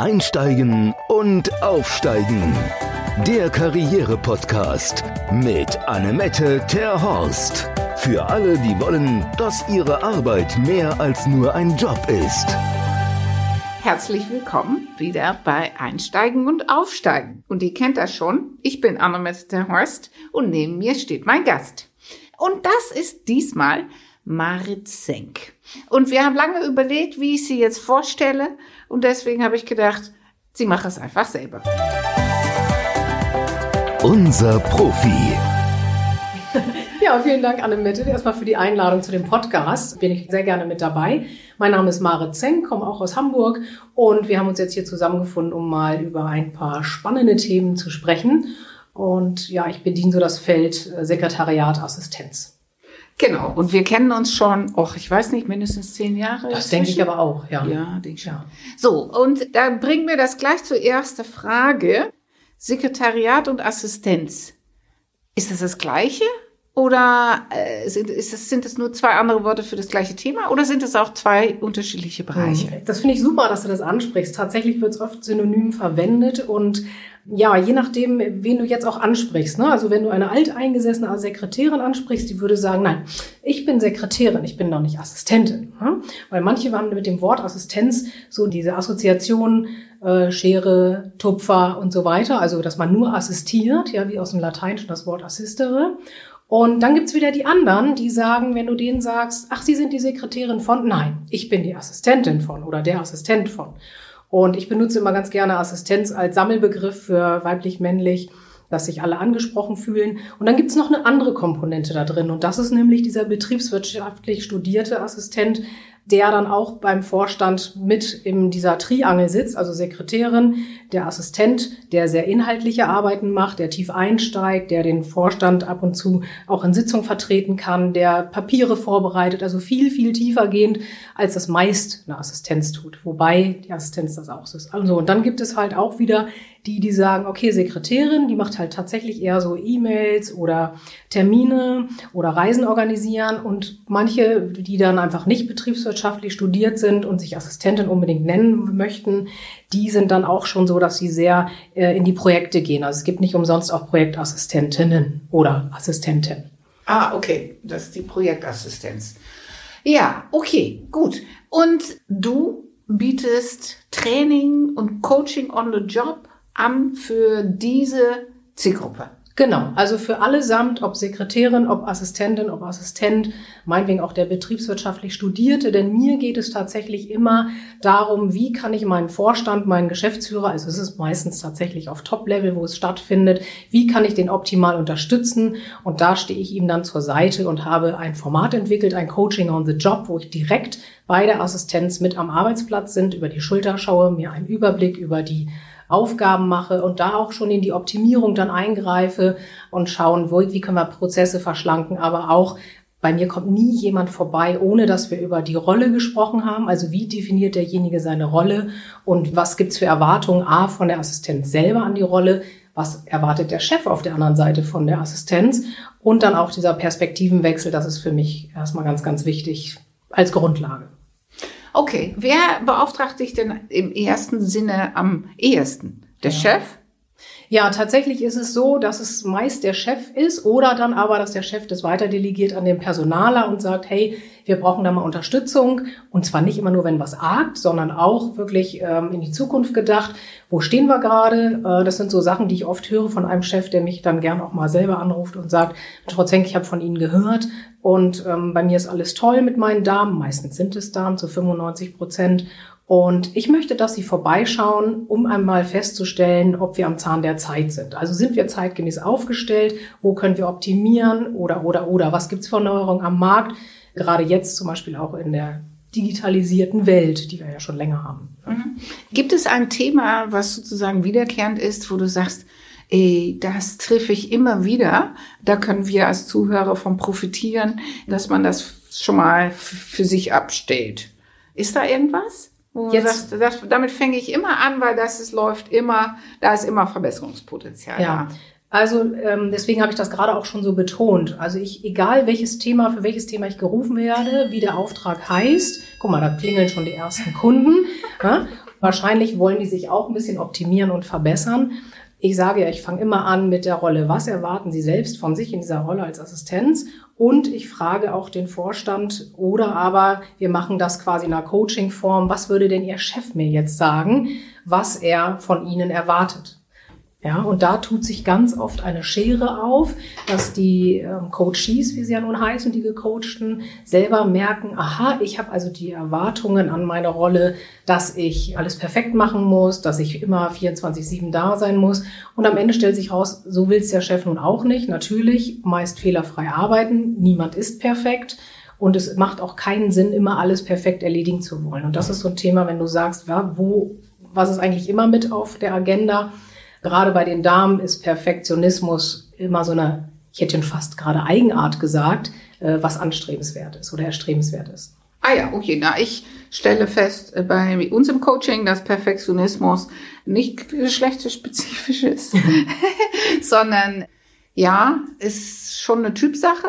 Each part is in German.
Einsteigen und Aufsteigen. Der Karriere-Podcast mit Annemette Terhorst. Für alle, die wollen, dass ihre Arbeit mehr als nur ein Job ist. Herzlich willkommen wieder bei Einsteigen und Aufsteigen. Und ihr kennt das schon. Ich bin Annemette Terhorst und neben mir steht mein Gast. Und das ist diesmal Marit Senk. Und wir haben lange überlegt, wie ich sie jetzt vorstelle. Und deswegen habe ich gedacht, sie macht es einfach selber. Unser Profi. Ja, vielen Dank, Annemette, erstmal für die Einladung zu dem Podcast. Bin ich sehr gerne mit dabei. Mein Name ist Marit Zeng, komme auch aus Hamburg und wir haben uns jetzt hier zusammengefunden, um mal über ein paar spannende Themen zu sprechen. Und ja, ich bediene so das Feld äh, Sekretariat Assistenz. Genau. Und wir kennen uns schon, och, ich weiß nicht, mindestens zehn Jahre. Das denke ich aber auch, ja. Ja, denke ich ja. So, und da bringen wir das gleich zur ersten Frage. Sekretariat und Assistenz. Ist das das Gleiche? Oder äh, sind, ist das, sind es nur zwei andere Worte für das gleiche Thema? Oder sind es auch zwei unterschiedliche Bereiche? Das finde ich super, dass du das ansprichst. Tatsächlich wird es oft synonym verwendet und ja, je nachdem, wen du jetzt auch ansprichst. Ne? Also wenn du eine alteingesessene Sekretärin ansprichst, die würde sagen, nein, ich bin Sekretärin, ich bin noch nicht Assistentin. Ne? Weil manche haben mit dem Wort Assistenz so diese Assoziation äh, Schere, Tupfer und so weiter. Also dass man nur assistiert, ja, wie aus dem Lateinischen das Wort assistere. Und dann gibt's wieder die anderen, die sagen, wenn du denen sagst, ach, Sie sind die Sekretärin von, nein, ich bin die Assistentin von oder der Assistent von. Und ich benutze immer ganz gerne Assistenz als Sammelbegriff für weiblich-männlich, dass sich alle angesprochen fühlen. Und dann gibt's noch eine andere Komponente da drin. Und das ist nämlich dieser betriebswirtschaftlich studierte Assistent, der dann auch beim Vorstand mit in dieser Triangel sitzt, also Sekretärin, der Assistent, der sehr inhaltliche Arbeiten macht, der tief einsteigt, der den Vorstand ab und zu auch in Sitzung vertreten kann, der Papiere vorbereitet, also viel, viel tiefer gehend, als das meist eine Assistenz tut. Wobei die Assistenz das auch ist. Also, und dann gibt es halt auch wieder die, die sagen, okay, Sekretärin, die macht halt tatsächlich eher so E-Mails oder Termine oder Reisen organisieren und manche, die dann einfach nicht betriebswirtschaftlich studiert sind und sich Assistentin unbedingt nennen möchten, die sind dann auch schon so, dass sie sehr äh, in die Projekte gehen. Also es gibt nicht umsonst auch Projektassistentinnen oder Assistenten. Ah, okay, das ist die Projektassistenz. Ja, okay, gut. Und du bietest Training und Coaching on the Job an für diese Zielgruppe. Genau, also für allesamt, ob Sekretärin, ob Assistentin, ob Assistent, meinetwegen auch der betriebswirtschaftlich Studierte, denn mir geht es tatsächlich immer darum, wie kann ich meinen Vorstand, meinen Geschäftsführer, also es ist meistens tatsächlich auf Top-Level, wo es stattfindet, wie kann ich den optimal unterstützen und da stehe ich ihm dann zur Seite und habe ein Format entwickelt, ein Coaching on the Job, wo ich direkt bei der Assistenz mit am Arbeitsplatz sind, über die Schulter schaue, mir einen Überblick über die Aufgaben mache und da auch schon in die Optimierung dann eingreife und schauen, wo, wie können wir Prozesse verschlanken, aber auch bei mir kommt nie jemand vorbei, ohne dass wir über die Rolle gesprochen haben. Also wie definiert derjenige seine Rolle und was gibt's für Erwartungen A von der Assistenz selber an die Rolle, was erwartet der Chef auf der anderen Seite von der Assistenz und dann auch dieser Perspektivenwechsel, das ist für mich erstmal ganz, ganz wichtig als Grundlage. Okay, wer beauftragt dich denn im ersten Sinne am ehesten? Der ja. Chef? Ja, tatsächlich ist es so, dass es meist der Chef ist oder dann aber, dass der Chef das weiter delegiert an den Personaler und sagt, hey, wir brauchen da mal Unterstützung und zwar nicht immer nur, wenn was argt, sondern auch wirklich ähm, in die Zukunft gedacht. Wo stehen wir gerade? Äh, das sind so Sachen, die ich oft höre von einem Chef, der mich dann gern auch mal selber anruft und sagt, Frau Zenk, ich habe von Ihnen gehört und ähm, bei mir ist alles toll mit meinen Damen. Meistens sind es Damen zu 95 Prozent und ich möchte, dass Sie vorbeischauen, um einmal festzustellen, ob wir am Zahn der Zeit sind. Also sind wir zeitgemäß aufgestellt? Wo können wir optimieren? Oder, oder, oder, was gibt's für Neuerungen am Markt? Gerade jetzt zum Beispiel auch in der digitalisierten Welt, die wir ja schon länger haben. Mhm. Gibt es ein Thema, was sozusagen wiederkehrend ist, wo du sagst, ey, das treffe ich immer wieder. Da können wir als Zuhörer von profitieren, dass man das schon mal für sich abstellt. Ist da irgendwas? Jetzt, das, das, damit fange ich immer an, weil das ist, läuft immer, da ist immer Verbesserungspotenzial ja. da. Also ähm, deswegen habe ich das gerade auch schon so betont. Also ich, egal welches Thema, für welches Thema ich gerufen werde, wie der Auftrag heißt, guck mal, da klingeln schon die ersten Kunden. ja? Wahrscheinlich wollen die sich auch ein bisschen optimieren und verbessern. Ich sage ja, ich fange immer an mit der Rolle, was erwarten Sie selbst von sich in dieser Rolle als Assistenz? Und ich frage auch den Vorstand oder aber wir machen das quasi in einer Coaching-Form. Was würde denn Ihr Chef mir jetzt sagen, was er von Ihnen erwartet? Ja, und da tut sich ganz oft eine Schere auf, dass die ähm, Coaches, wie sie ja nun heißen, die gecoachten, selber merken, aha, ich habe also die Erwartungen an meine Rolle, dass ich alles perfekt machen muss, dass ich immer 24-7 da sein muss. Und am Ende stellt sich raus, so will es der Chef nun auch nicht. Natürlich meist fehlerfrei arbeiten, niemand ist perfekt. Und es macht auch keinen Sinn, immer alles perfekt erledigen zu wollen. Und das ist so ein Thema, wenn du sagst, ja, wo, was ist eigentlich immer mit auf der Agenda? Gerade bei den Damen ist Perfektionismus immer so eine, ich hätte fast gerade Eigenart gesagt, äh, was anstrebenswert ist oder erstrebenswert ist. Ah ja, okay. Na, ich stelle fest äh, bei uns im Coaching, dass Perfektionismus nicht geschlechtsspezifisch ist, sondern ja, ist schon eine Typsache.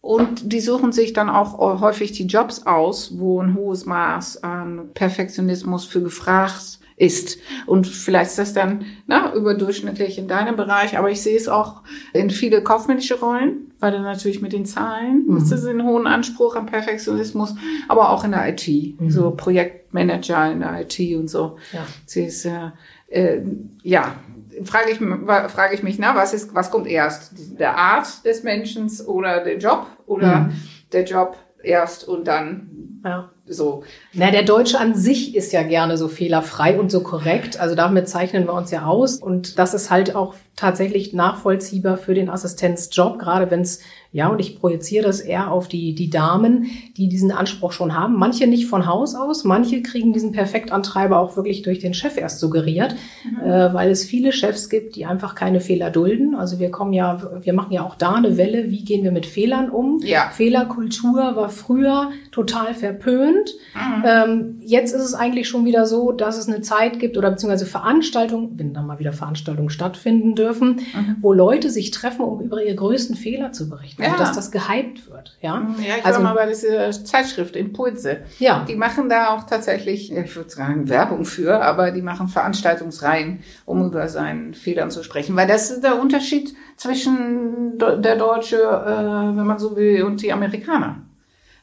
Und die suchen sich dann auch häufig die Jobs aus, wo ein hohes Maß an Perfektionismus für gefragt ist. Und vielleicht ist das dann na, überdurchschnittlich in deinem Bereich, aber ich sehe es auch in viele kaufmännische Rollen, weil du natürlich mit den Zahlen mhm. ist das einen hohen Anspruch an Perfektionismus, aber auch in der IT, mhm. so Projektmanager in der IT und so. Ja. Sie ist, äh, äh, ja, frage ich, frage ich mich, na, was ist, was kommt erst? Der Art des Menschen oder der Job oder mhm. der Job erst und dann ja. So. Na, der Deutsche an sich ist ja gerne so fehlerfrei und so korrekt. Also damit zeichnen wir uns ja aus. Und das ist halt auch tatsächlich nachvollziehbar für den Assistenzjob, gerade wenn es, ja, und ich projiziere das eher auf die, die Damen, die diesen Anspruch schon haben. Manche nicht von Haus aus, manche kriegen diesen Perfektantreiber auch wirklich durch den Chef erst suggeriert, mhm. äh, weil es viele Chefs gibt, die einfach keine Fehler dulden. Also wir kommen ja, wir machen ja auch da eine Welle, wie gehen wir mit Fehlern um? Ja. Fehlerkultur war früher total verpönt. Mhm. Ähm, jetzt ist es eigentlich schon wieder so, dass es eine Zeit gibt oder beziehungsweise Veranstaltungen, wenn da mal wieder Veranstaltungen stattfinden dürfen, dürfen, mhm. wo Leute sich treffen, um über ihre größten Fehler zu berichten. Ja. Dass das gehypt wird. Ja, ja ich also, war mal bei dieser Zeitschrift Impulse. Ja. Die machen da auch tatsächlich, ich würde sagen, Werbung für, aber die machen Veranstaltungsreihen, um über seinen Fehlern zu sprechen. Weil das ist der Unterschied zwischen der Deutsche, äh, wenn man so will, und die Amerikaner.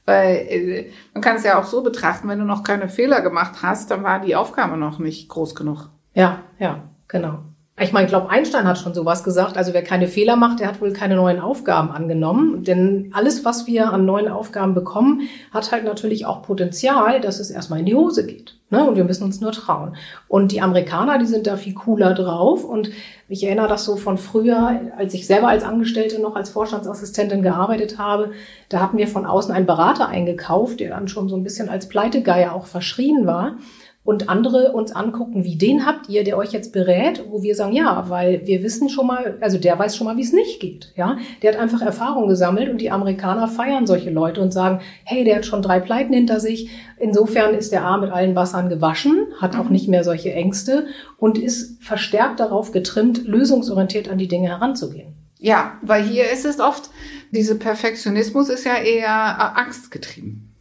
Weil äh, man kann es ja auch so betrachten, wenn du noch keine Fehler gemacht hast, dann war die Aufgabe noch nicht groß genug. Ja, ja, genau. Ich meine, ich glaube, Einstein hat schon sowas gesagt. Also wer keine Fehler macht, der hat wohl keine neuen Aufgaben angenommen. Denn alles, was wir an neuen Aufgaben bekommen, hat halt natürlich auch Potenzial, dass es erstmal in die Hose geht. Ne? Und wir müssen uns nur trauen. Und die Amerikaner, die sind da viel cooler drauf. Und ich erinnere das so von früher, als ich selber als Angestellte noch als Vorstandsassistentin gearbeitet habe. Da hatten wir von außen einen Berater eingekauft, der dann schon so ein bisschen als Pleitegeier auch verschrien war und andere uns angucken, wie den habt ihr, der euch jetzt berät, wo wir sagen, ja, weil wir wissen schon mal, also der weiß schon mal, wie es nicht geht, ja. Der hat einfach Erfahrung gesammelt und die Amerikaner feiern solche Leute und sagen, hey, der hat schon drei Pleiten hinter sich. Insofern ist der A mit allen Wassern gewaschen, hat auch nicht mehr solche Ängste und ist verstärkt darauf getrimmt, lösungsorientiert an die Dinge heranzugehen. Ja, weil hier ist es oft, diese Perfektionismus ist ja eher äh, angstgetrieben.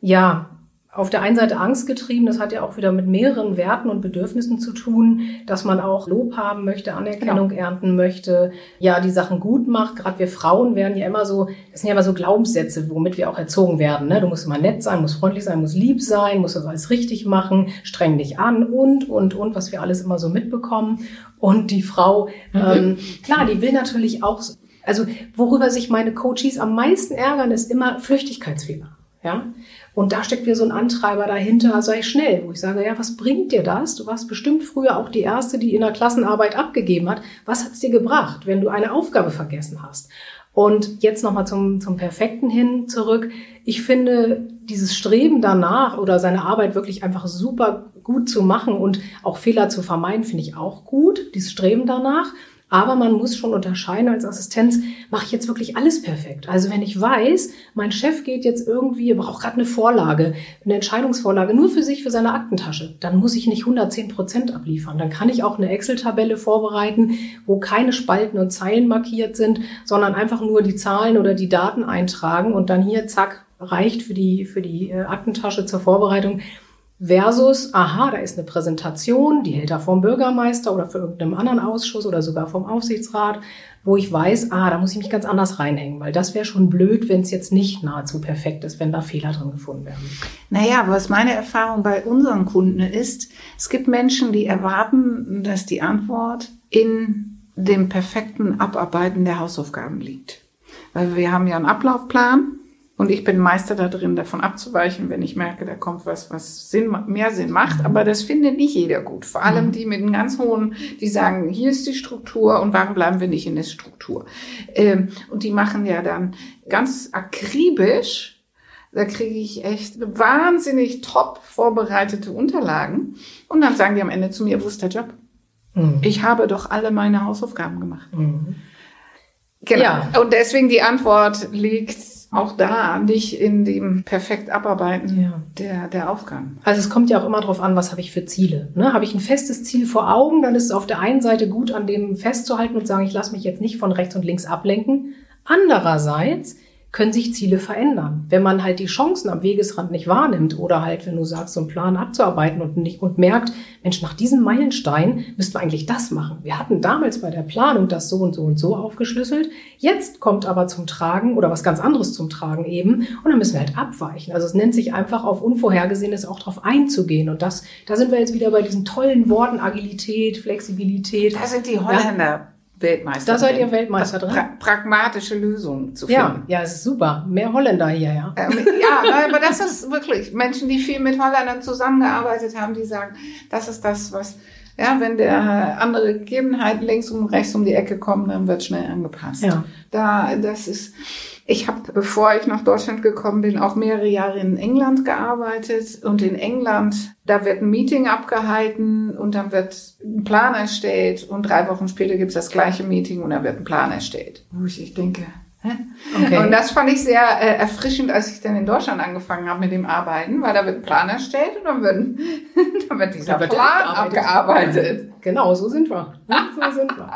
Ja, auf der einen Seite Angst getrieben, das hat ja auch wieder mit mehreren Werten und Bedürfnissen zu tun, dass man auch Lob haben möchte, Anerkennung genau. ernten möchte, ja, die Sachen gut macht. Gerade wir Frauen werden ja immer so, das sind ja immer so Glaubenssätze, womit wir auch erzogen werden. Ne? Du musst immer nett sein, musst freundlich sein, musst lieb sein, musst das alles richtig machen, streng dich an und, und, und, was wir alles immer so mitbekommen. Und die Frau, mhm. ähm, klar, die will natürlich auch, also worüber sich meine Coaches am meisten ärgern, ist immer Flüchtigkeitsfehler. Ja, und da steckt wieder so ein Antreiber dahinter, sei schnell, wo ich sage, ja, was bringt dir das? Du warst bestimmt früher auch die Erste, die in der Klassenarbeit abgegeben hat. Was hat's dir gebracht, wenn du eine Aufgabe vergessen hast? Und jetzt nochmal zum, zum Perfekten hin zurück. Ich finde, dieses Streben danach oder seine Arbeit wirklich einfach super gut zu machen und auch Fehler zu vermeiden, finde ich auch gut. Dieses Streben danach. Aber man muss schon unterscheiden als Assistenz, mache ich jetzt wirklich alles perfekt? Also wenn ich weiß, mein Chef geht jetzt irgendwie, braucht gerade eine Vorlage, eine Entscheidungsvorlage nur für sich, für seine Aktentasche, dann muss ich nicht 110 Prozent abliefern. Dann kann ich auch eine Excel-Tabelle vorbereiten, wo keine Spalten und Zeilen markiert sind, sondern einfach nur die Zahlen oder die Daten eintragen und dann hier, zack, reicht für die, für die äh, Aktentasche zur Vorbereitung versus, aha, da ist eine Präsentation, die hält er vom Bürgermeister oder für irgendeinem anderen Ausschuss oder sogar vom Aufsichtsrat, wo ich weiß, ah, da muss ich mich ganz anders reinhängen, weil das wäre schon blöd, wenn es jetzt nicht nahezu perfekt ist, wenn da Fehler drin gefunden werden. Naja, was meine Erfahrung bei unseren Kunden ist, es gibt Menschen, die erwarten, dass die Antwort in dem perfekten Abarbeiten der Hausaufgaben liegt. Weil wir haben ja einen Ablaufplan und ich bin Meister da drin, davon abzuweichen, wenn ich merke, da kommt was, was Sinn, mehr Sinn macht. Aber das findet nicht jeder gut. Vor allem die mit einem ganz hohen, die sagen, hier ist die Struktur und warum bleiben wir nicht in der Struktur? Ähm, und die machen ja dann ganz akribisch, da kriege ich echt wahnsinnig top vorbereitete Unterlagen. Und dann sagen die am Ende zu mir, wo ist der Job? Mhm. Ich habe doch alle meine Hausaufgaben gemacht. Mhm. Genau. Ja. Und deswegen die Antwort liegt auch da nicht in dem perfekt Abarbeiten ja. der, der Aufgaben. Also es kommt ja auch immer darauf an, was habe ich für Ziele. Ne? Habe ich ein festes Ziel vor Augen, dann ist es auf der einen Seite gut, an dem festzuhalten und sagen, ich lasse mich jetzt nicht von rechts und links ablenken. Andererseits können sich Ziele verändern. Wenn man halt die Chancen am Wegesrand nicht wahrnimmt oder halt, wenn du sagst, so einen Plan abzuarbeiten und nicht und merkt, Mensch, nach diesem Meilenstein müssten wir eigentlich das machen. Wir hatten damals bei der Planung das so und so und so aufgeschlüsselt. Jetzt kommt aber zum Tragen oder was ganz anderes zum Tragen eben und dann müssen wir halt abweichen. Also es nennt sich einfach auf Unvorhergesehenes auch drauf einzugehen und das, da sind wir jetzt wieder bei diesen tollen Worten Agilität, Flexibilität. Da sind die Holländer. Ja Weltmeister. Da seid ihr Weltmeister drin. Pra pragmatische Lösungen zu finden. Ja, ja, super. Mehr Holländer hier, ja. Ähm, ja, aber das ist wirklich Menschen, die viel mit Holländern zusammengearbeitet haben, die sagen, das ist das, was, ja, wenn der andere Gegebenheiten links und rechts um die Ecke kommen, dann wird schnell angepasst. Ja. Da, das ist, ich habe, bevor ich nach Deutschland gekommen bin, auch mehrere Jahre in England gearbeitet. Und in England, da wird ein Meeting abgehalten und dann wird ein Plan erstellt. Und drei Wochen später gibt es das gleiche Meeting und dann wird ein Plan erstellt. Wo ich denke, Okay. Und das fand ich sehr äh, erfrischend, als ich dann in Deutschland angefangen habe mit dem Arbeiten, weil da wird ein Plan erstellt und dann wird, dann wird dieser wird Plan abgearbeitet. Genau, so sind wir. So sind wir.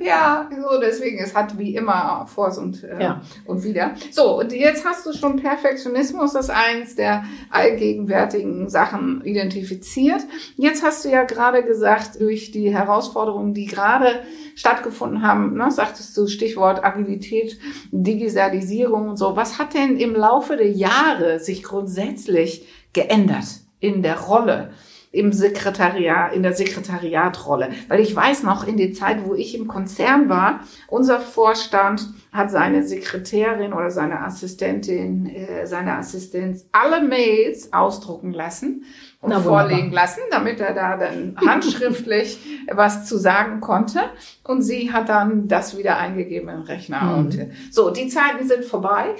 ja, so deswegen, es hat wie immer Vors und, äh, ja. und wieder. So, und jetzt hast du schon Perfektionismus als eins der allgegenwärtigen Sachen identifiziert. Jetzt hast du ja gerade gesagt, durch die Herausforderungen, die gerade stattgefunden haben, ne, sagtest du Stichwort Agilität, Digitalisierung und so. Was hat denn im Laufe der Jahre sich grundsätzlich geändert in der Rolle? Im Sekretariat, in der Sekretariatrolle. Weil ich weiß noch, in der Zeit, wo ich im Konzern war, unser Vorstand hat seine Sekretärin oder seine Assistentin, äh, seine Assistenz alle Mails ausdrucken lassen und Na, vorlegen lassen, damit er da dann handschriftlich was zu sagen konnte. Und sie hat dann das wieder eingegeben im Rechner. Mhm. Und so, die Zeiten sind vorbei.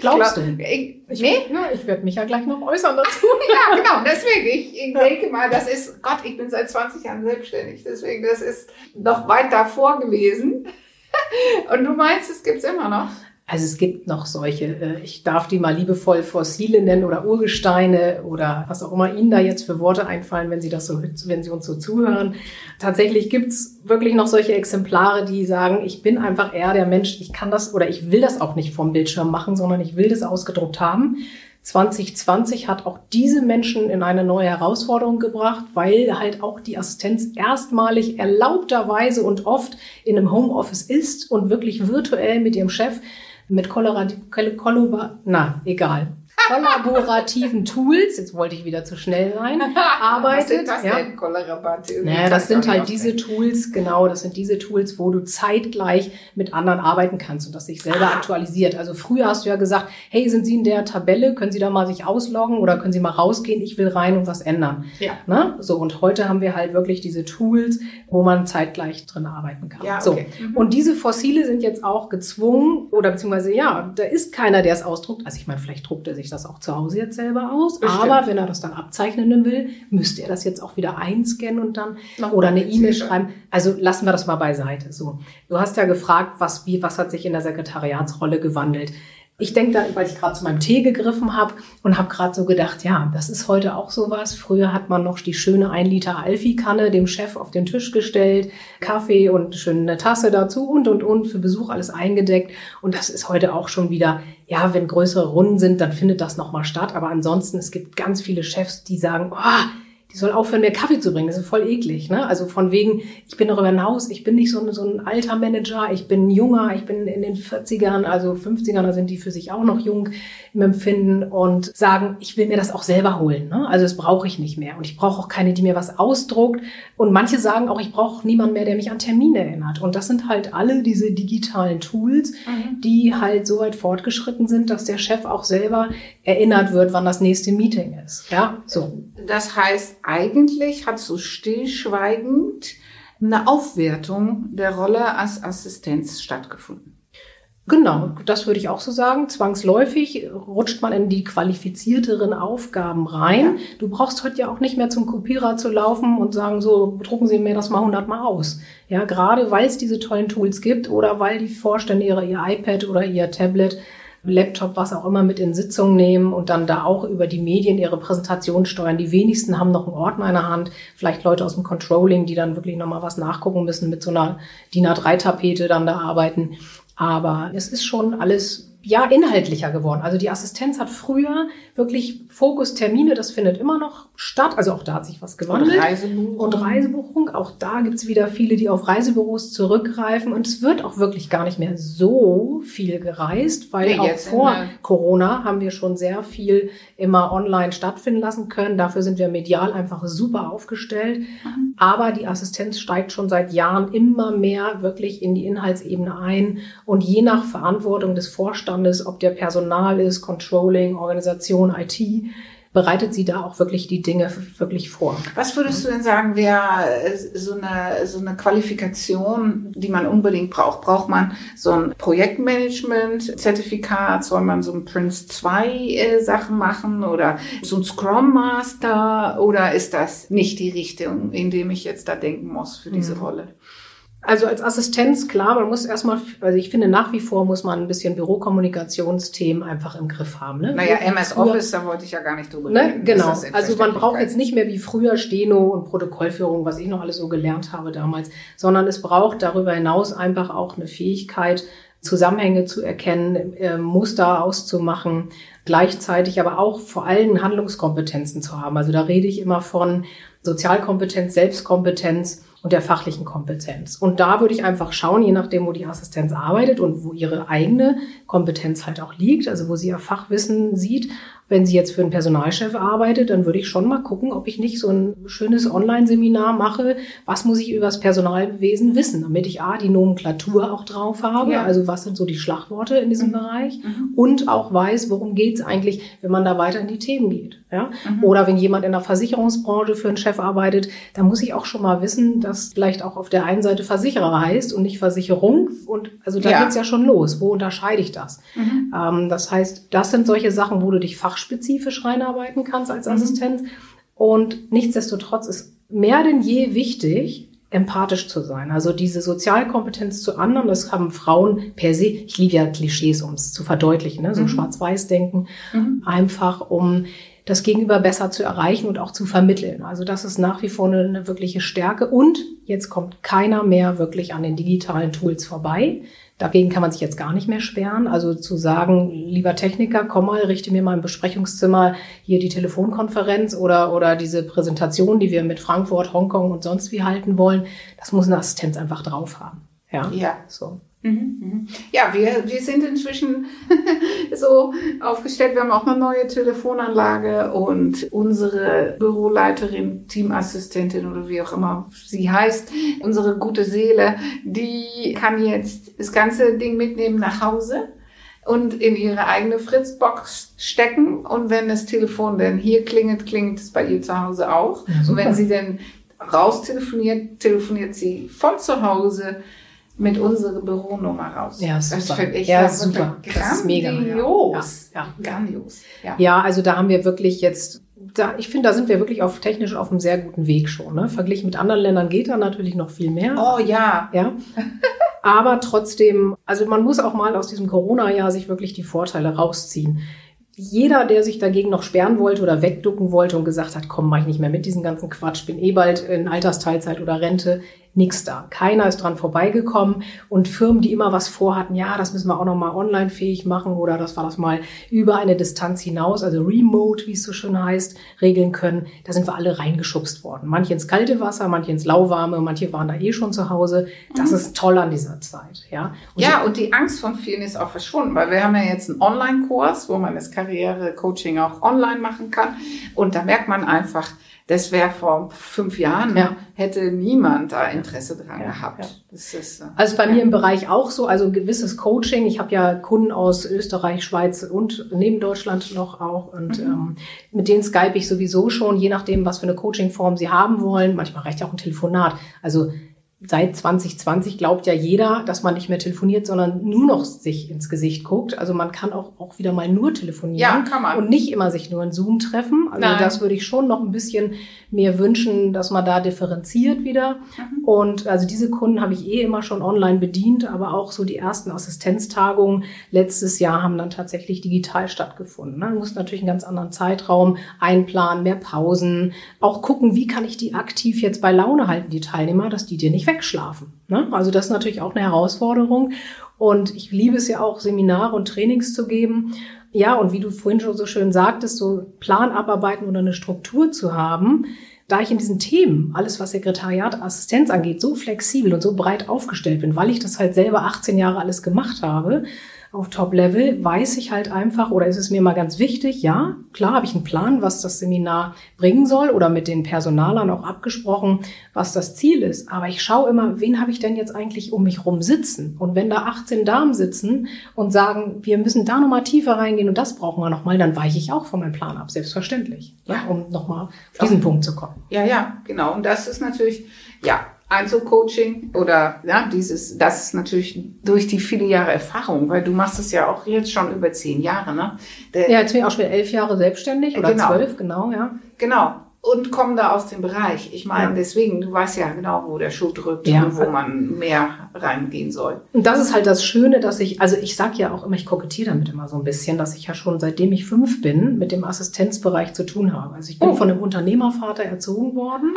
Glaubst glaub, du? Ich, ich, nee? Ja, ich werde mich ja gleich noch äußern dazu. ja, genau. Deswegen, ich, ich denke mal, das ist, Gott, ich bin seit 20 Jahren selbstständig. Deswegen, das ist noch weit davor gewesen. Und du meinst, es gibt's immer noch? Also es gibt noch solche, äh, ich darf die mal liebevoll Fossile nennen oder Urgesteine oder was auch immer Ihnen da jetzt für Worte einfallen, wenn Sie das so, wenn Sie uns so zuhören. Tatsächlich gibt's wirklich noch solche Exemplare, die sagen, ich bin einfach eher der Mensch, ich kann das oder ich will das auch nicht vom Bildschirm machen, sondern ich will das ausgedruckt haben. 2020 hat auch diese Menschen in eine neue Herausforderung gebracht, weil halt auch die Assistenz erstmalig erlaubterweise und oft in einem Homeoffice ist und wirklich virtuell mit ihrem Chef mit Kollaborativ, na, egal kollaborativen Tools, jetzt wollte ich wieder zu schnell sein, arbeitet. Was sind das ja. denn, kollaborativ? Naja, das sind halt diese Tools, genau, das sind diese Tools, wo du zeitgleich mit anderen arbeiten kannst und das sich selber ah. aktualisiert. Also früher hast du ja gesagt, hey, sind Sie in der Tabelle, können Sie da mal sich ausloggen oder können Sie mal rausgehen, ich will rein und was ändern. Ja. Na? So, und heute haben wir halt wirklich diese Tools, wo man zeitgleich drin arbeiten kann. Ja, okay. So. Mhm. Und diese Fossile sind jetzt auch gezwungen, oder beziehungsweise ja, da ist keiner, der es ausdruckt. Also ich meine, vielleicht druckt er sich das auch zu Hause jetzt selber aus. Bestimmt. Aber wenn er das dann abzeichnen will, müsste er das jetzt auch wieder einscannen und dann Noch oder eine E-Mail schreiben. Also lassen wir das mal beiseite. So, du hast ja gefragt, was wie was hat sich in der Sekretariatsrolle gewandelt. Ich denke da, weil ich gerade zu meinem Tee gegriffen habe und habe gerade so gedacht, ja, das ist heute auch sowas. Früher hat man noch die schöne 1 Liter Alfi-Kanne dem Chef auf den Tisch gestellt, Kaffee und schön eine Tasse dazu und und und für Besuch alles eingedeckt. Und das ist heute auch schon wieder, ja, wenn größere Runden sind, dann findet das nochmal statt. Aber ansonsten, es gibt ganz viele Chefs, die sagen, oh, die soll aufhören, mir Kaffee zu bringen. Das ist voll eklig. Ne? Also von wegen, ich bin darüber hinaus, ich bin nicht so ein, so ein alter Manager, ich bin junger, ich bin in den 40ern, also 50ern, da sind die für sich auch noch jung im Empfinden und sagen, ich will mir das auch selber holen. Ne? Also das brauche ich nicht mehr. Und ich brauche auch keine, die mir was ausdruckt. Und manche sagen auch, ich brauche niemanden mehr, der mich an Termine erinnert. Und das sind halt alle diese digitalen Tools, mhm. die halt so weit fortgeschritten sind, dass der Chef auch selber erinnert wird, wann das nächste Meeting ist. Ja, so. Das heißt, eigentlich hat so stillschweigend eine Aufwertung der Rolle als Assistenz stattgefunden. Genau, das würde ich auch so sagen. Zwangsläufig rutscht man in die qualifizierteren Aufgaben rein. Ja. Du brauchst heute ja auch nicht mehr zum Kopierer zu laufen und sagen, so, drucken Sie mir das mal hundertmal aus. Ja, gerade weil es diese tollen Tools gibt oder weil die Vorstände ihre, ihr iPad oder ihr Tablet Laptop, was auch immer mit in Sitzungen nehmen und dann da auch über die Medien ihre Präsentation steuern. Die wenigsten haben noch einen Ordner in der Hand. Vielleicht Leute aus dem Controlling, die dann wirklich nochmal was nachgucken müssen, mit so einer DIN A3-Tapete dann da arbeiten. Aber es ist schon alles ja inhaltlicher geworden. Also die Assistenz hat früher wirklich Fokus Termine, das findet immer noch statt. Also auch da hat sich was gewandelt. Und Reisebuchung. Und Reisebuchung. Auch da gibt's wieder viele, die auf Reisebüros zurückgreifen. Und es wird auch wirklich gar nicht mehr so viel gereist, weil nee, auch vor Corona haben wir schon sehr viel immer online stattfinden lassen können. Dafür sind wir medial einfach super aufgestellt. Mhm. Aber die Assistenz steigt schon seit Jahren immer mehr wirklich in die Inhaltsebene ein. Und je nach Verantwortung des Vorstandes, ob der Personal ist, Controlling, Organisation, IT, bereitet sie da auch wirklich die Dinge wirklich vor. Was würdest du denn sagen, wäre so eine, so eine Qualifikation, die man unbedingt braucht? Braucht man so ein Projektmanagement-Zertifikat? Soll man so ein Prince 2 äh, Sachen machen oder so ein Scrum Master? Oder ist das nicht die Richtung, in dem ich jetzt da denken muss für diese mhm. Rolle? Also als Assistenz, klar, man muss erstmal, also ich finde nach wie vor muss man ein bisschen Bürokommunikationsthemen einfach im Griff haben. Ne? Naja, MS früher, Office, da wollte ich ja gar nicht drüber ne? reden. Genau, also man braucht jetzt nicht mehr wie früher Steno und Protokollführung, was ich noch alles so gelernt habe damals, sondern es braucht darüber hinaus einfach auch eine Fähigkeit, Zusammenhänge zu erkennen, äh, Muster auszumachen, gleichzeitig aber auch vor allem Handlungskompetenzen zu haben. Also da rede ich immer von Sozialkompetenz, Selbstkompetenz, und der fachlichen Kompetenz. Und da würde ich einfach schauen, je nachdem, wo die Assistenz arbeitet und wo ihre eigene Kompetenz halt auch liegt, also wo sie ihr Fachwissen sieht, wenn sie jetzt für einen Personalchef arbeitet, dann würde ich schon mal gucken, ob ich nicht so ein schönes Online-Seminar mache. Was muss ich über das Personalwesen wissen, damit ich A, die Nomenklatur auch drauf habe, ja. also was sind so die Schlagworte in diesem mhm. Bereich mhm. und auch weiß, worum geht's eigentlich, wenn man da weiter in die Themen geht. Ja? Mhm. Oder wenn jemand in der Versicherungsbranche für einen Chef arbeitet, dann muss ich auch schon mal wissen, dass vielleicht auch auf der einen Seite Versicherer heißt und nicht Versicherung. Und also da ja. geht's ja schon los. Wo unterscheide ich das? Mhm. Ähm, das heißt, das sind solche Sachen, wo du dich fach fachspezifisch reinarbeiten kannst als mhm. Assistenz. Und nichtsdestotrotz ist mehr denn je wichtig, empathisch zu sein. Also diese Sozialkompetenz zu anderen, das haben Frauen per se, ich liebe ja Klischees, um es zu verdeutlichen, ne? so mhm. Schwarz-Weiß-Denken, mhm. einfach um das Gegenüber besser zu erreichen und auch zu vermitteln. Also das ist nach wie vor eine, eine wirkliche Stärke. Und jetzt kommt keiner mehr wirklich an den digitalen Tools vorbei. Dagegen kann man sich jetzt gar nicht mehr sperren. Also zu sagen, lieber Techniker, komm mal, richte mir mal im Besprechungszimmer hier die Telefonkonferenz oder, oder diese Präsentation, die wir mit Frankfurt, Hongkong und sonst wie halten wollen, das muss eine Assistenz einfach drauf haben. Ja. Ja. So. Mhm, mhm. Ja, wir, wir sind inzwischen so aufgestellt. Wir haben auch eine neue Telefonanlage und unsere Büroleiterin, Teamassistentin oder wie auch immer sie heißt, unsere gute Seele, die kann jetzt das ganze Ding mitnehmen nach Hause und in ihre eigene Fritzbox stecken. Und wenn das Telefon denn hier klingelt, klingelt es bei ihr zu Hause auch. Ja, und wenn sie denn raus telefoniert, telefoniert sie von zu Hause mit unserer Büronummer raus. Ja, super. Das finde ich ja, super. Das ist mega. Grandios. Ja, ja. Grandios. Ja. ja, also da haben wir wirklich jetzt da, ich finde, da sind wir wirklich auf technisch auf einem sehr guten Weg schon. Ne? Verglichen mit anderen Ländern geht da natürlich noch viel mehr. Oh ja. Ja. Aber trotzdem, also man muss auch mal aus diesem Corona-Jahr sich wirklich die Vorteile rausziehen jeder, der sich dagegen noch sperren wollte oder wegducken wollte und gesagt hat, komm, mach ich nicht mehr mit diesem ganzen Quatsch, bin eh bald in Altersteilzeit oder Rente, nix da. Keiner ist dran vorbeigekommen und Firmen, die immer was vorhatten, ja, das müssen wir auch noch mal online fähig machen oder das war das mal über eine Distanz hinaus, also remote, wie es so schön heißt, regeln können. Da sind wir alle reingeschubst worden. Manche ins kalte Wasser, manche ins lauwarme, manche waren da eh schon zu Hause. Das mhm. ist toll an dieser Zeit, ja. Und ja, und die Angst von vielen ist auch verschwunden, weil wir haben ja jetzt einen Online-Kurs, wo man das Karriere-Coaching auch online machen kann und da merkt man einfach, das wäre vor fünf Jahren, ja. hätte niemand da Interesse dran ja, gehabt. Ja. Ist, äh, also bei mir im Bereich auch so, also gewisses Coaching. Ich habe ja Kunden aus Österreich, Schweiz und neben Deutschland noch auch. Und mhm. ähm, mit denen skype ich sowieso schon, je nachdem, was für eine Coachingform sie haben wollen. Manchmal reicht ja auch ein Telefonat. Also seit 2020 glaubt ja jeder, dass man nicht mehr telefoniert, sondern nur noch sich ins Gesicht guckt. Also man kann auch, auch wieder mal nur telefonieren. Ja, kann man. Und nicht immer sich nur in Zoom treffen. Also Nein. das würde ich schon noch ein bisschen mir wünschen, dass man da differenziert wieder. Mhm. Und also diese Kunden habe ich eh immer schon online bedient, aber auch so die ersten Assistenztagungen letztes Jahr haben dann tatsächlich digital stattgefunden. Man muss natürlich einen ganz anderen Zeitraum einplanen, mehr Pausen, auch gucken, wie kann ich die aktiv jetzt bei Laune halten, die Teilnehmer, dass die dir nicht wegschlafen. Ne? Also das ist natürlich auch eine Herausforderung. Und ich liebe es ja auch, Seminare und Trainings zu geben. Ja, und wie du vorhin schon so schön sagtest, so Plan abarbeiten oder eine Struktur zu haben. Da ich in diesen Themen, alles was Sekretariat, Assistenz angeht, so flexibel und so breit aufgestellt bin, weil ich das halt selber 18 Jahre alles gemacht habe, auf Top-Level weiß ich halt einfach, oder ist es mir mal ganz wichtig, ja, klar habe ich einen Plan, was das Seminar bringen soll oder mit den Personalern auch abgesprochen, was das Ziel ist. Aber ich schaue immer, wen habe ich denn jetzt eigentlich um mich rum sitzen? Und wenn da 18 Damen sitzen und sagen, wir müssen da nochmal tiefer reingehen und das brauchen wir nochmal, dann weiche ich auch von meinem Plan ab, selbstverständlich, ja, um nochmal auf diesen Punkt zu kommen. Ja, ja, genau. Und das ist natürlich, ja, Einzelcoaching oder ja, dieses, das ist natürlich durch die viele Jahre Erfahrung, weil du machst es ja auch jetzt schon über zehn Jahre, ne? Der, ja, jetzt bin ich auch schon elf Jahre selbstständig oder genau. zwölf, genau, ja. Genau. Und kommen da aus dem Bereich. Ich meine, ja. deswegen, du weißt ja genau, wo der Schuh drückt ja. und wo man mehr reingehen soll. Und das ist halt das Schöne, dass ich, also ich sag ja auch immer, ich kokettiere damit immer so ein bisschen, dass ich ja schon seitdem ich fünf bin, mit dem Assistenzbereich zu tun habe. Also ich bin oh. von einem Unternehmervater erzogen worden.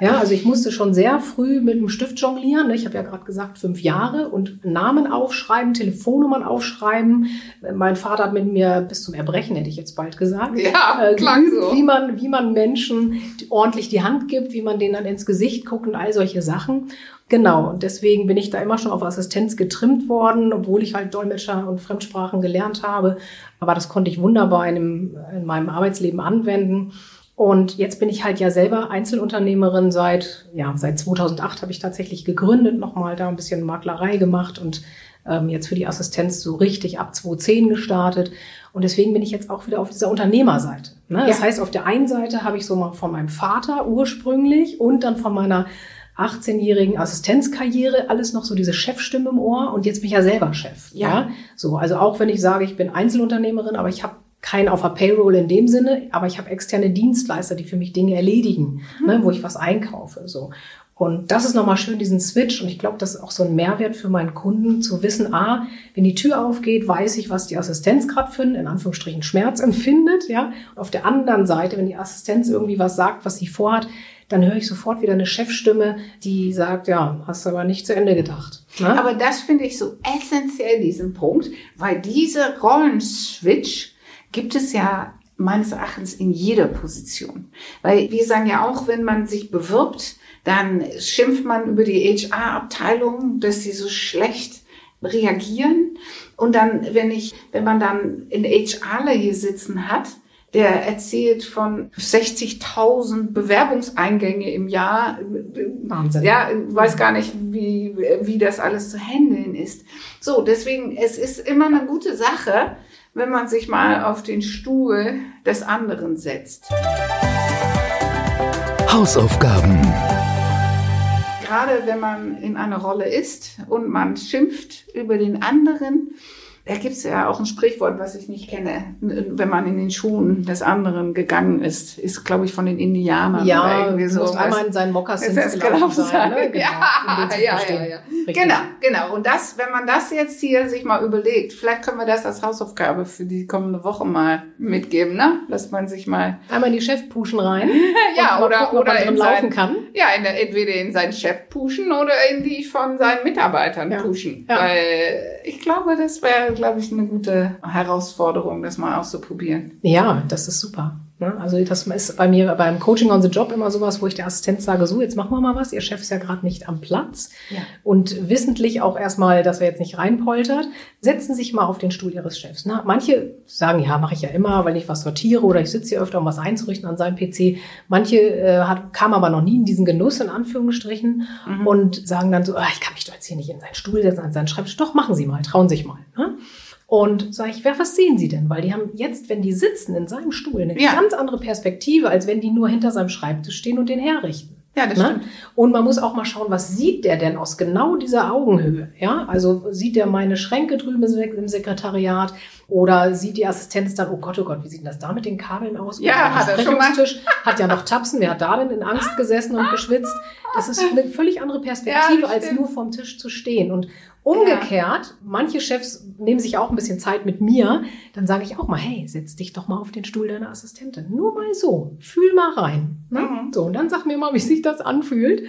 Ja, also ich musste schon sehr früh mit dem Stift jonglieren. Ne? Ich habe ja gerade gesagt, fünf Jahre und Namen aufschreiben, Telefonnummern aufschreiben. Mein Vater hat mit mir bis zum Erbrechen, hätte ich jetzt bald gesagt. Ja, äh, klang so. Wie man, wie man Menschen ordentlich die Hand gibt, wie man denen dann ins Gesicht guckt und all solche Sachen. Genau, und deswegen bin ich da immer schon auf Assistenz getrimmt worden, obwohl ich halt Dolmetscher und Fremdsprachen gelernt habe. Aber das konnte ich wunderbar in, in meinem Arbeitsleben anwenden. Und jetzt bin ich halt ja selber Einzelunternehmerin seit, ja, seit 2008 habe ich tatsächlich gegründet, nochmal da ein bisschen Maklerei gemacht und ähm, jetzt für die Assistenz so richtig ab 2010 gestartet. Und deswegen bin ich jetzt auch wieder auf dieser Unternehmerseite. Ne? Das ja. heißt, auf der einen Seite habe ich so mal von meinem Vater ursprünglich und dann von meiner 18-jährigen Assistenzkarriere alles noch so diese Chefstimme im Ohr und jetzt bin ich ja selber Chef. Ja. ja. So, also auch wenn ich sage, ich bin Einzelunternehmerin, aber ich habe kein auf der Payroll in dem Sinne, aber ich habe externe Dienstleister, die für mich Dinge erledigen, mhm. ne, wo ich was einkaufe. So. Und das ist nochmal schön, diesen Switch. Und ich glaube, das ist auch so ein Mehrwert für meinen Kunden, zu wissen, ah, wenn die Tür aufgeht, weiß ich, was die Assistenz gerade für einen, in Anführungsstrichen, Schmerz empfindet. Ja? Und auf der anderen Seite, wenn die Assistenz irgendwie was sagt, was sie vorhat, dann höre ich sofort wieder eine Chefstimme, die sagt, ja, hast aber nicht zu Ende gedacht. Ne? Aber das finde ich so essentiell, diesen Punkt, weil diese Rollenswitch gibt es ja meines Erachtens in jeder Position. Weil wir sagen ja auch, wenn man sich bewirbt, dann schimpft man über die HR-Abteilung, dass sie so schlecht reagieren. Und dann, wenn ich, wenn man dann in HRler hier sitzen hat, der erzählt von 60.000 Bewerbungseingänge im Jahr. Wahnsinn. Ja, weiß gar nicht, wie, wie das alles zu handeln ist. So, deswegen, es ist immer eine gute Sache, wenn man sich mal auf den Stuhl des anderen setzt. Hausaufgaben. Gerade wenn man in einer Rolle ist und man schimpft über den anderen, Da gibt es ja auch ein Sprichwort, was ich nicht kenne. Wenn man in den Schuhen des anderen gegangen ist, ist, glaube ich, von den Indianern Ja, oder irgendwie so. muss einmal in seinen Mokassins gelaufen sein. Ne? sein? Genau, Ja, ja, ja, ja. Richtig. Genau, genau. Und das, wenn man das jetzt hier sich mal überlegt, vielleicht können wir das als Hausaufgabe für die kommende Woche mal mitgeben, ne? Dass man sich mal, Einmal in die Chefpuschen rein. ja, oder, gucken, oder in laufen sein, kann. ja, in der, entweder in seinen Chef pushen oder in die von seinen Mitarbeitern Ja. pushen. Ja. Weil ich glaube, das wäre, glaube ich, eine gute Herausforderung, das mal auszuprobieren. Ja, das ist super. Ne? Also das ist bei mir beim Coaching on the Job immer sowas, wo ich der Assistenz sage, so, jetzt machen wir mal was. Ihr Chef ist ja gerade nicht am Platz. Ja. Und wissentlich auch erstmal, dass er jetzt nicht reinpoltert, setzen sich mal auf den Stuhl ihres Chefs. Ne? Manche sagen, ja, mache ich ja immer, weil ich was sortiere oder ich sitze hier öfter, um was einzurichten an seinem PC. Manche äh, hat, kamen aber noch nie in diesen Genuss, in Anführungsstrichen, Mhm. und sagen dann so, ah, ich kann mich doch jetzt hier nicht in seinen Stuhl setzen, an seinen Schreibtisch. Doch, machen Sie mal, trauen sich mal. Ne? Und sage ich, wer, was sehen Sie denn? Weil die haben jetzt, wenn die sitzen in seinem Stuhl, eine Ja. ganz andere Perspektive, als wenn die nur hinter seinem Schreibtisch stehen und den herrichten. Ja, das Ne? stimmt. Und man muss auch mal schauen, was sieht der denn aus genau dieser Augenhöhe? Ja, also sieht der meine Schränke drüben im Sek- im Sekretariat oder sieht die Assistenz dann, oh Gott, oh Gott, wie sieht denn das da mit den Kabeln aus? Ja, Oder der hat er schon mal. Hat ja noch Tapsen, wer hat da denn in Angst gesessen und geschwitzt? Das ist eine völlig andere Perspektive, Ja, als nur vom Tisch zu stehen. Und umgekehrt, manche Chefs nehmen sich auch ein bisschen Zeit mit mir, dann sage ich auch mal, hey, setz dich doch mal auf den Stuhl deiner Assistentin. Nur mal so, fühl mal rein. Ne? Mhm. So, und dann sag mir mal, wie sich das anfühlt.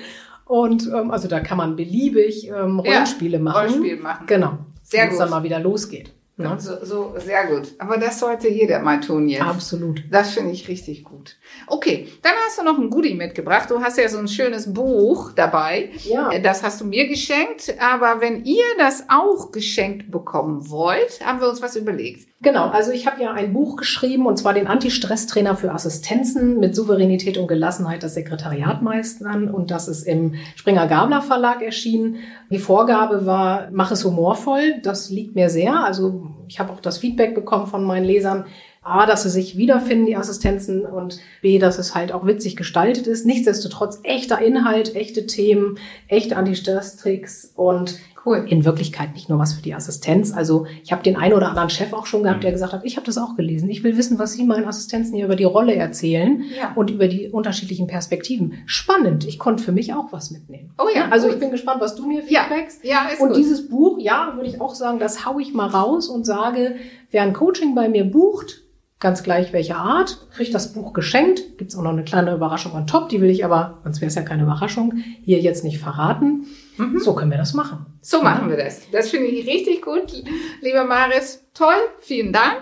Und ähm, also da kann man beliebig ähm, Rollenspiele machen. Rollenspiel machen. Genau. Sehr Wenn es gut. dann mal wieder losgeht. Ne? So, so, sehr gut. Aber das sollte jeder mal tun jetzt. Absolut. Das finde ich richtig gut. Okay, dann hast du noch ein Goodie mitgebracht. Du hast ja so ein schönes Buch dabei. Ja. Äh, Das hast du mir geschenkt. Aber wenn ihr das auch geschenkt bekommen wollt, haben wir uns was überlegt. Genau, also ich habe ja ein Buch geschrieben und zwar den Anti-Stress-Trainer für Assistenzen mit Souveränität und Gelassenheit das Sekretariat meistern und das ist im Springer Gabler Verlag erschienen. Die Vorgabe war, mach es humorvoll, das liegt mir sehr. Also ich habe auch das Feedback bekommen von meinen Lesern, A, dass sie sich wiederfinden, die Assistenzen, und B, dass es halt auch witzig gestaltet ist. Nichtsdestotrotz echter Inhalt, echte Themen, echte Anti-Stress-Tricks und Cool. in Wirklichkeit nicht nur was für die Assistenz. Also ich habe den einen oder anderen Chef auch schon gehabt, der gesagt hat, ich habe das auch gelesen. Ich will wissen, was Sie meinen Assistenzen hier über die Rolle erzählen Ja. und über die unterschiedlichen Perspektiven. Spannend. Ich konnte für mich auch was mitnehmen. Oh ja, Also gut. ich bin gespannt, was du mir Ja, feedbackst. ja, ist Und gut. dieses Buch, ja, würde ich auch sagen, das hau ich mal raus und sage, wer ein Coaching bei mir bucht, ganz gleich welche Art, kriegt das Buch geschenkt. Gibt's auch noch eine kleine Überraschung on top, die will ich aber, sonst wäre es ja keine Überraschung, hier jetzt nicht verraten. Mhm. So können wir das machen. So machen wir das. Das finde ich richtig gut, lieber Maris. Toll, vielen Dank.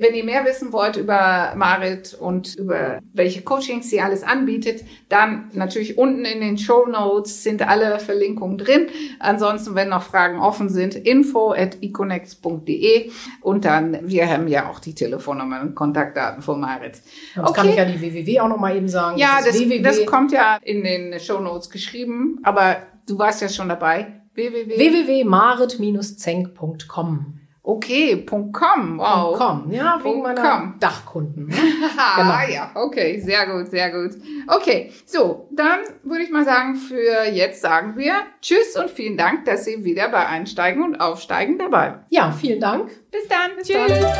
Wenn ihr mehr wissen wollt über Marit und über welche Coachings sie alles anbietet, dann natürlich unten in den Show Notes sind alle Verlinkungen drin. Ansonsten, wenn noch Fragen offen sind, info at econex.de und dann, wir haben ja auch die Telefonnummer und Kontaktdaten von Marit. Sonst kann ich ja die www auch noch mal eben sagen. Ja, das, www. das kommt ja in den Show Notes geschrieben, aber du warst ja schon dabei. www. www.marit-zenk.com. Okay, Punkt .com, wow. .com. Ja, wegen meiner com. Dachkunden. ne? Ah, Genau. ja, okay, sehr gut, sehr gut. Okay, so, dann würde ich mal sagen, für jetzt sagen wir Tschüss und vielen Dank, dass Sie wieder bei Einsteigen und Aufsteigen dabei waren. Ja, vielen Dank. Bis dann, Bis tschüss. dann.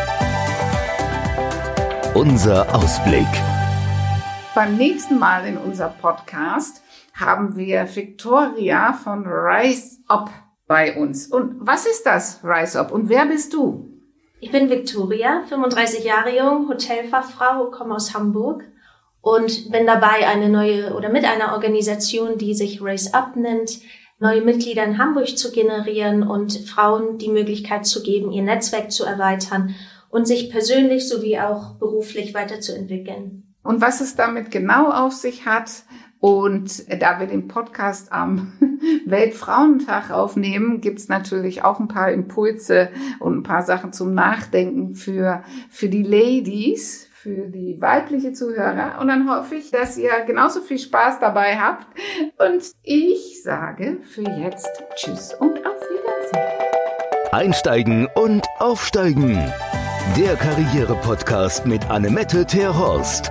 Unser Ausblick. Beim nächsten Mal in unser Podcast haben wir Victoria von Rise Up bei uns. Und was ist das, Rise Up? Und wer bist du? Ich bin Victoria, 35 Jahre jung, Hotelfachfrau, komme aus Hamburg und bin dabei, eine neue oder mit einer Organisation, die sich Raise Up nennt, neue Mitglieder in Hamburg zu generieren und Frauen die Möglichkeit zu geben, ihr Netzwerk zu erweitern und sich persönlich sowie auch beruflich weiterzuentwickeln. Und was es damit genau auf sich hat. Und da wir den Podcast am Weltfrauentag aufnehmen, gibt's natürlich auch ein paar Impulse und ein paar Sachen zum Nachdenken für, für die Ladies, für die weibliche Zuhörer. Und dann hoffe ich, dass ihr genauso viel Spaß dabei habt. Und ich sage für jetzt Tschüss und auf Wiedersehen. Einsteigen und Aufsteigen. Der Karriere-Podcast mit Annemette Terhorst.